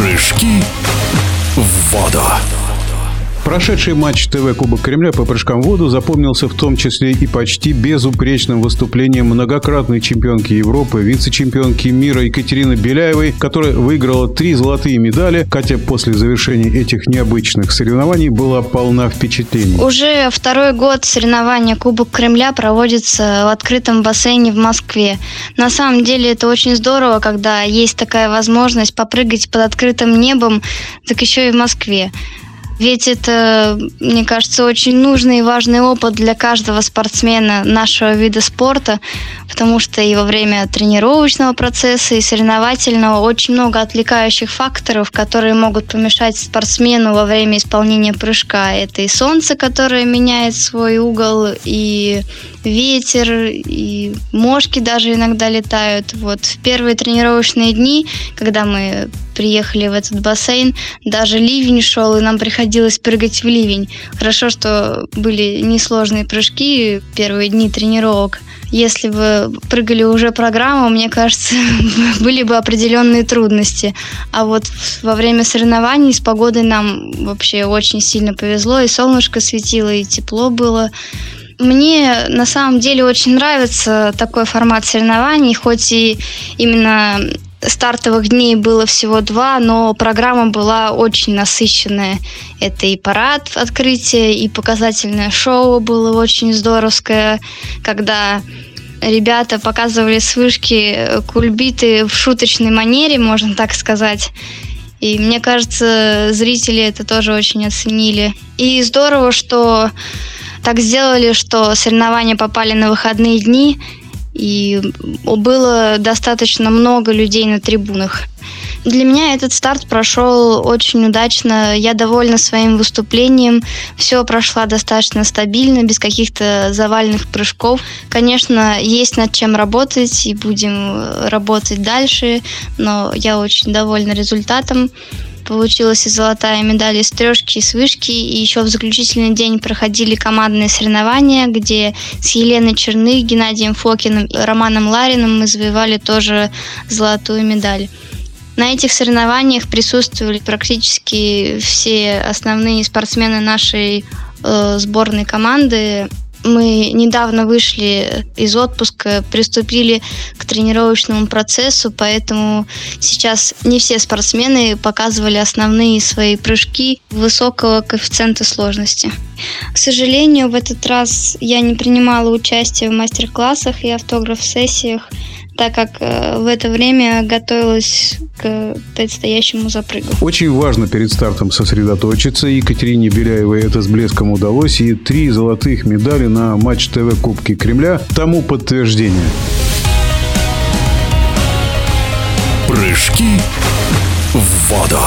Прыжки в воду. Прошедший матч ТВ Кубок Кремля по прыжкам в воду запомнился в том числе и почти безупречным выступлением многократной чемпионки Европы, вице-чемпионки мира Екатерины Беляевой, которая выиграла три золотые медали. Катя после завершения этих необычных соревнований была полна впечатлений. Уже второй год соревнования Кубок Кремля проводится в открытом бассейне в Москве. На самом деле это очень здорово, когда есть такая возможность попрыгать под открытым небом, так еще и в Москве. Ведь это, мне кажется, очень нужный и важный опыт для каждого спортсмена нашего вида спорта, потому что и во время тренировочного процесса, и соревновательного очень много отвлекающих факторов, которые могут помешать спортсмену во время исполнения прыжка. Это и солнце, которое меняет свой угол, и ветер, и мошки даже иногда летают. Вот в первые тренировочные дни, когда мы приехали в этот бассейн, даже ливень шел, и нам приходилось прыгать в ливень. Хорошо, что были несложные прыжки первые дни тренировок. Если бы прыгали уже программу, мне кажется, были бы определенные трудности. А вот во время соревнований с погодой нам вообще очень сильно повезло, и солнышко светило, и тепло было. Мне на самом деле очень нравится такой формат соревнований, хоть и именно стартовых дней было всего два, но программа была очень насыщенная. Это и парад открытия, и показательное шоу было очень здоровское, когда ребята показывали с вышки кульбиты в шуточной манере, можно так сказать. И мне кажется, зрители это тоже очень оценили. И здорово, что так сделали, что соревнования попали на выходные дни, и было достаточно много людей на трибунах. Для меня этот старт прошел очень удачно. Я довольна своим выступлением. Все прошло достаточно стабильно, без каких-то завальных прыжков. Конечно, есть над чем работать, и будем работать дальше, но я очень довольна результатом получилась и золотая медаль из трешки, и с вышки. И еще в заключительный день проходили командные соревнования, где с Еленой Черных, Геннадием Фокиным, Романом Лариным мы завоевали тоже золотую медаль. На этих соревнованиях присутствовали практически все основные спортсмены нашей э, сборной команды. Мы недавно вышли из отпуска, приступили к тренировочному процессу, поэтому сейчас не все спортсмены показывали основные свои прыжки высокого коэффициента сложности. К сожалению, в этот раз я не принимала участие в мастер-классах и автограф-сессиях, так как э, в это время готовилась к предстоящему запрыгу. Очень важно перед стартом сосредоточиться. Екатерине Беляевой это с блеском удалось. И три золотых медали на Матч ТВ Кубки Кремля тому подтверждение. Прыжки в воду.